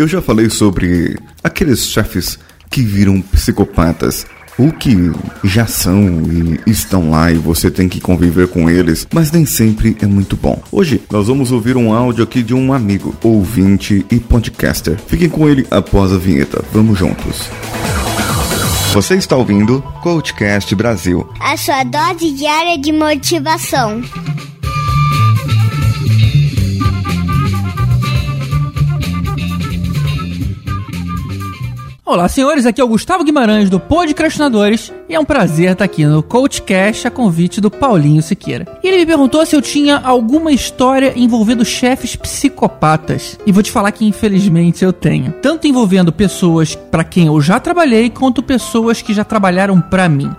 Eu já falei sobre aqueles chefes que viram psicopatas ou que já são e estão lá e você tem que conviver com eles, mas nem sempre é muito bom. Hoje nós vamos ouvir um áudio aqui de um amigo, ouvinte e podcaster. Fiquem com ele após a vinheta. Vamos juntos. Você está ouvindo Coachcast Brasil. A sua dose diária de motivação. Olá, senhores, aqui é o Gustavo Guimarães do Podcastinadores e é um prazer estar aqui no CoachCast a convite do Paulinho Siqueira. E ele me perguntou se eu tinha alguma história envolvendo chefes psicopatas. E vou te falar que infelizmente eu tenho. Tanto envolvendo pessoas para quem eu já trabalhei, quanto pessoas que já trabalharam para mim.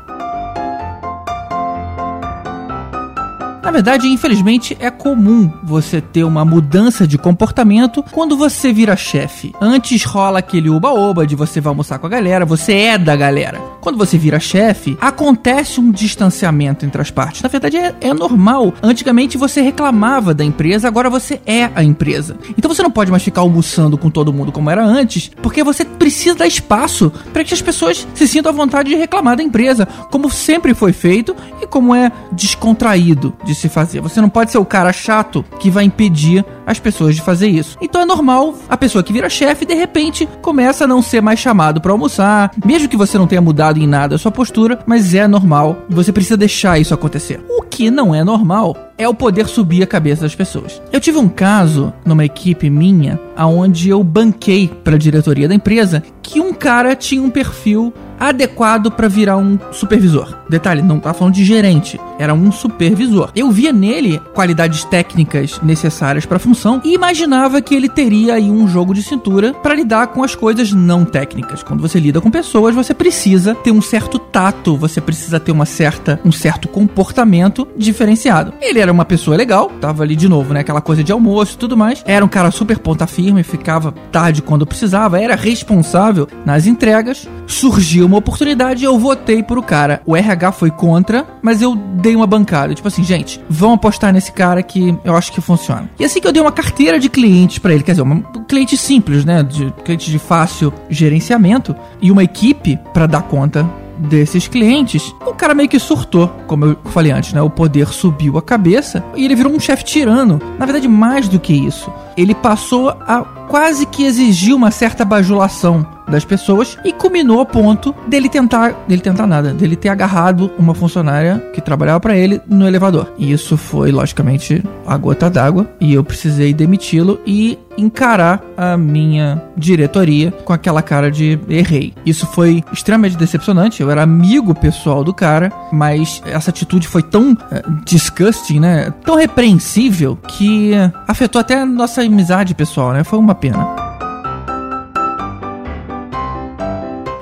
Na verdade, infelizmente, é comum você ter uma mudança de comportamento quando você vira chefe. Antes rola aquele uba-oba de você vai almoçar com a galera, você é da galera. Quando você vira chefe, acontece um distanciamento entre as partes. Na verdade, é, é, normal. Antigamente você reclamava da empresa, agora você é a empresa. Então você não pode mais ficar almoçando com todo mundo como era antes, porque você precisa dar espaço para que as pessoas se sintam à vontade de reclamar da empresa, como sempre foi feito e como é descontraído de se fazer. Você não pode ser o cara chato que vai impedir as pessoas de fazer isso. Então é normal a pessoa que vira chefe de repente começa a não ser mais chamado para almoçar, mesmo que você não tenha mudado em nada a sua postura, mas é normal. Você precisa deixar isso acontecer. O que não é normal é o poder subir a cabeça das pessoas. Eu tive um caso numa equipe minha aonde eu banquei para a diretoria da empresa que um cara tinha um perfil adequado para virar um supervisor. Detalhe, não tá falando de gerente, era um supervisor. Eu via nele qualidades técnicas necessárias para a função e imaginava que ele teria aí um jogo de cintura para lidar com as coisas não técnicas. Quando você lida com pessoas, você precisa ter um certo tato, você precisa ter uma certa um certo comportamento diferenciado. Ele era uma pessoa legal, tava ali de novo, né, aquela coisa de almoço e tudo mais. Era um cara super ponta firme, ficava tarde quando precisava, era responsável nas entregas. Surgiu uma oportunidade eu votei pro cara. O RH foi contra, mas eu dei uma bancada. Tipo assim, gente, vão apostar nesse cara que eu acho que funciona. E assim que eu dei uma carteira de clientes para ele, quer dizer, um cliente simples, né? De cliente de fácil gerenciamento e uma equipe para dar conta desses clientes, o cara meio que surtou, como eu falei antes, né? O poder subiu a cabeça e ele virou um chefe tirano. Na verdade, mais do que isso, ele passou a quase que exigir uma certa bajulação das pessoas e culminou ao ponto dele tentar, dele tentar nada, dele ter agarrado uma funcionária que trabalhava para ele no elevador. E isso foi logicamente a gota d'água e eu precisei demiti-lo e encarar a minha diretoria com aquela cara de errei. Isso foi extremamente decepcionante. Eu era amigo pessoal do cara, mas essa atitude foi tão uh, disgusting, né? Tão repreensível que afetou até a nossa amizade pessoal, né? Foi uma pena.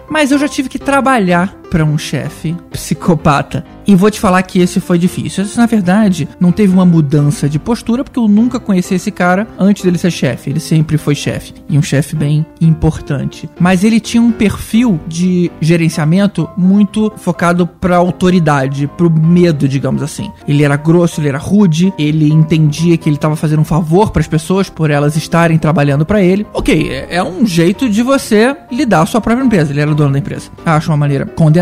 Mas eu já tive que trabalhar para um chefe psicopata. E vou te falar que esse foi difícil. Esse, na verdade, não teve uma mudança de postura, porque eu nunca conheci esse cara antes dele ser chefe. Ele sempre foi chefe. E um chefe bem importante. Mas ele tinha um perfil de gerenciamento muito focado pra autoridade, pro medo, digamos assim. Ele era grosso, ele era rude, ele entendia que ele estava fazendo um favor para as pessoas por elas estarem trabalhando para ele. Ok, é, é um jeito de você lidar a sua própria empresa. Ele era dono da empresa. Acho uma maneira condenável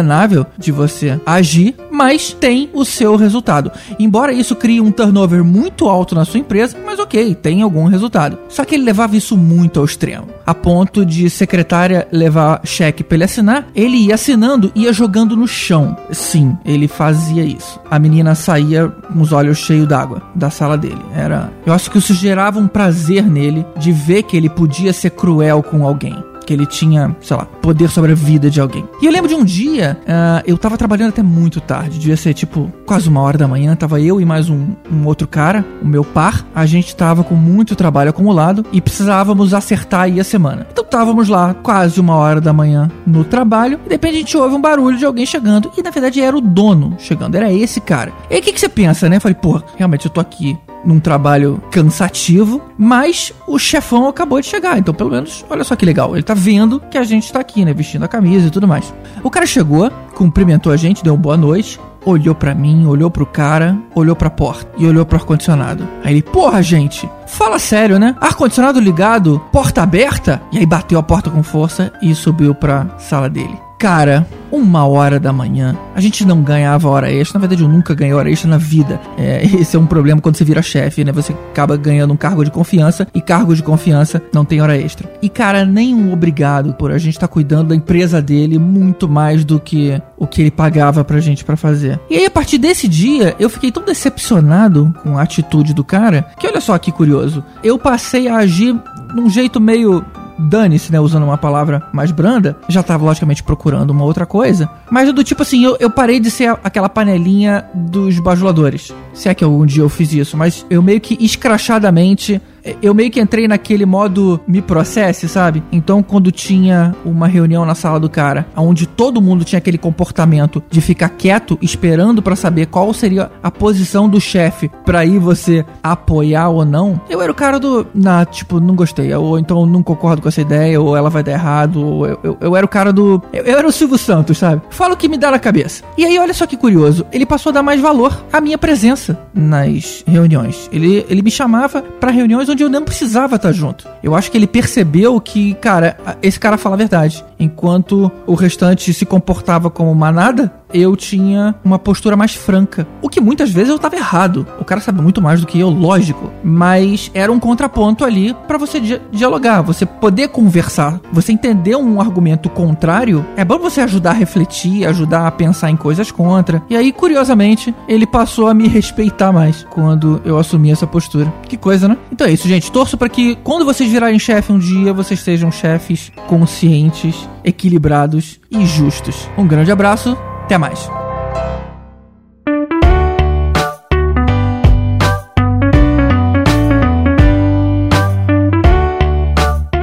de você agir, mas tem o seu resultado. Embora isso crie um turnover muito alto na sua empresa, mas ok, tem algum resultado. Só que ele levava isso muito ao extremo, a ponto de secretária levar cheque para ele assinar, ele ia assinando ia jogando no chão. Sim, ele fazia isso. A menina saía com os olhos cheios d'água da sala dele. Era, eu acho que isso gerava um prazer nele de ver que ele podia ser cruel com alguém que ele tinha, sei lá, poder sobre a vida de alguém. E eu lembro de um dia, uh, eu tava trabalhando até muito tarde, devia ser tipo quase uma hora da manhã, tava eu e mais um, um outro cara, o meu par, a gente tava com muito trabalho acumulado e precisávamos acertar aí a semana. Então távamos lá quase uma hora da manhã no trabalho e de repente a gente ouve um barulho de alguém chegando e na verdade era o dono chegando, era esse cara. E aí o que, que você pensa, né? Eu falei, pô, realmente eu tô aqui num trabalho cansativo, mas o chefão acabou de chegar, então pelo menos, olha só que legal, ele tá vendo que a gente tá aqui, né, vestindo a camisa e tudo mais. O cara chegou, cumprimentou a gente, deu uma boa noite, olhou para mim, olhou pro cara, olhou pra porta e olhou pro ar-condicionado. Aí ele, porra, gente, fala sério, né? Ar-condicionado ligado, porta aberta. E aí bateu a porta com força e subiu pra sala dele. Cara, uma hora da manhã. A gente não ganhava hora extra. Na verdade, eu nunca ganhei hora extra na vida. É, esse é um problema quando você vira chefe, né? Você acaba ganhando um cargo de confiança e cargo de confiança não tem hora extra. E, cara, nenhum obrigado por a gente estar tá cuidando da empresa dele muito mais do que o que ele pagava pra gente para fazer. E aí, a partir desse dia, eu fiquei tão decepcionado com a atitude do cara que, olha só que curioso, eu passei a agir num jeito meio dane-se, né? Usando uma palavra mais branda, já tava logicamente procurando uma outra coisa. Mas do tipo assim, eu, eu parei de ser aquela panelinha dos bajuladores. Se é que algum dia eu fiz isso, mas eu meio que escrachadamente eu meio que entrei naquele modo me processe, sabe? Então, quando tinha uma reunião na sala do cara, onde todo mundo tinha aquele comportamento de ficar quieto, esperando para saber qual seria a posição do chefe para ir você apoiar ou não, eu era o cara do, na, tipo, não gostei, ou então não concordo com essa ideia, ou ela vai dar errado, ou eu, eu, eu era o cara do, eu, eu, era o Silvio Santos, sabe? Fala o que me dá na cabeça. E aí, olha só que curioso, ele passou a dar mais valor à minha presença nas reuniões. Ele, ele me chamava para reuniões onde eu não precisava estar junto. Eu acho que ele percebeu que, cara, esse cara fala a verdade. Enquanto o restante se comportava como manada, eu tinha uma postura mais franca. O que muitas vezes eu tava errado. O cara sabe muito mais do que eu, lógico. Mas era um contraponto ali para você di dialogar, você poder conversar, você entender um argumento contrário. É bom você ajudar a refletir, ajudar a pensar em coisas contra. E aí, curiosamente, ele passou a me respeitar mais quando eu assumi essa postura. Que coisa, né? Então é isso, gente. Torço para que quando vocês virarem chefe um dia, vocês sejam chefes conscientes, equilibrados e justos. Um grande abraço até mais.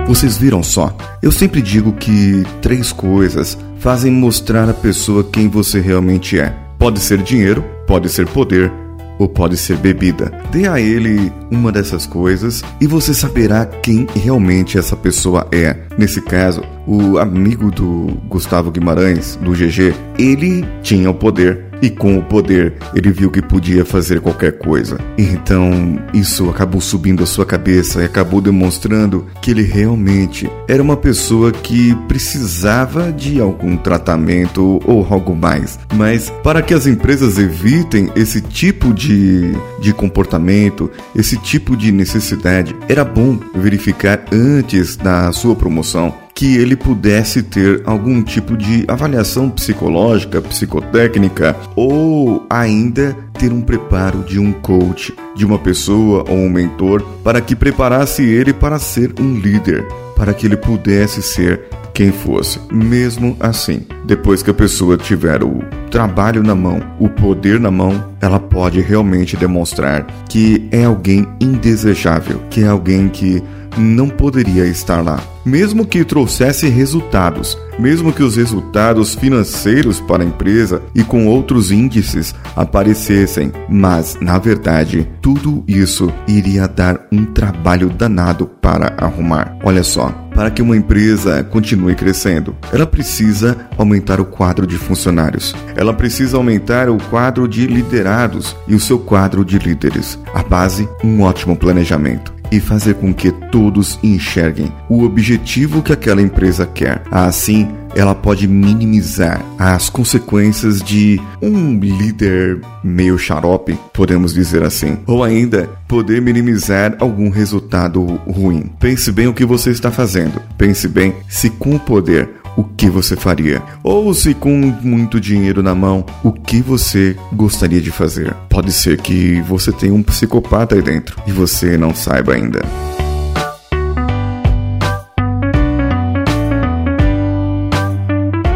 Vocês viram só? Eu sempre digo que três coisas fazem mostrar a pessoa quem você realmente é. Pode ser dinheiro, pode ser poder ou pode ser bebida. Dê a ele uma dessas coisas e você saberá quem realmente essa pessoa é. Nesse caso, o amigo do Gustavo Guimarães, do GG, ele tinha o poder e com o poder ele viu que podia fazer qualquer coisa. Então isso acabou subindo a sua cabeça e acabou demonstrando que ele realmente era uma pessoa que precisava de algum tratamento ou algo mais. Mas para que as empresas evitem esse tipo de, de comportamento, esse tipo de necessidade, era bom verificar antes da sua promoção que ele pudesse ter algum tipo de avaliação psicológica, psicotécnica ou ainda ter um preparo de um coach, de uma pessoa ou um mentor para que preparasse ele para ser um líder, para que ele pudesse ser quem fosse. Mesmo assim, depois que a pessoa tiver o trabalho na mão, o poder na mão, ela pode realmente demonstrar que é alguém indesejável, que é alguém que não poderia estar lá. Mesmo que trouxesse resultados, mesmo que os resultados financeiros para a empresa e com outros índices aparecessem, mas na verdade tudo isso iria dar um trabalho danado para arrumar. Olha só, para que uma empresa continue crescendo, ela precisa aumentar o quadro de funcionários, ela precisa aumentar o quadro de liderados e o seu quadro de líderes. A base, um ótimo planejamento e fazer com que todos enxerguem o objetivo que aquela empresa quer. Assim, ela pode minimizar as consequências de um líder meio xarope, podemos dizer assim, ou ainda poder minimizar algum resultado ruim. Pense bem o que você está fazendo. Pense bem se com o poder o que você faria? Ou se com muito dinheiro na mão, o que você gostaria de fazer? Pode ser que você tenha um psicopata aí dentro e você não saiba ainda.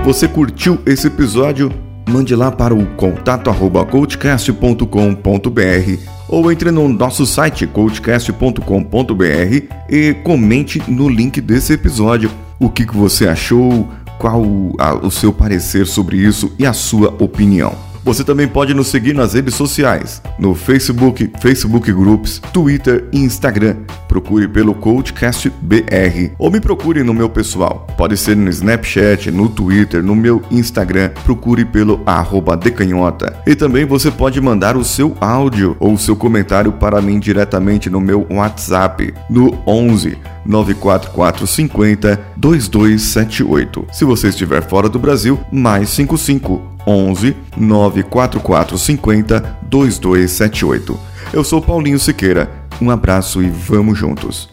Você curtiu esse episódio? Mande lá para o contato ou entre no nosso site coachcast.com.br e comente no link desse episódio o que, que você achou, qual a, o seu parecer sobre isso e a sua opinião. Você também pode nos seguir nas redes sociais, no Facebook, Facebook Groups, Twitter e Instagram. Procure pelo Coachcast BR ou me procure no meu pessoal. Pode ser no Snapchat, no Twitter, no meu Instagram. Procure pelo decanhota. E também você pode mandar o seu áudio ou o seu comentário para mim diretamente no meu WhatsApp no 11 94450 2278. Se você estiver fora do Brasil, mais 55 11 94450 2278. Eu sou Paulinho Siqueira. Um abraço e vamos juntos.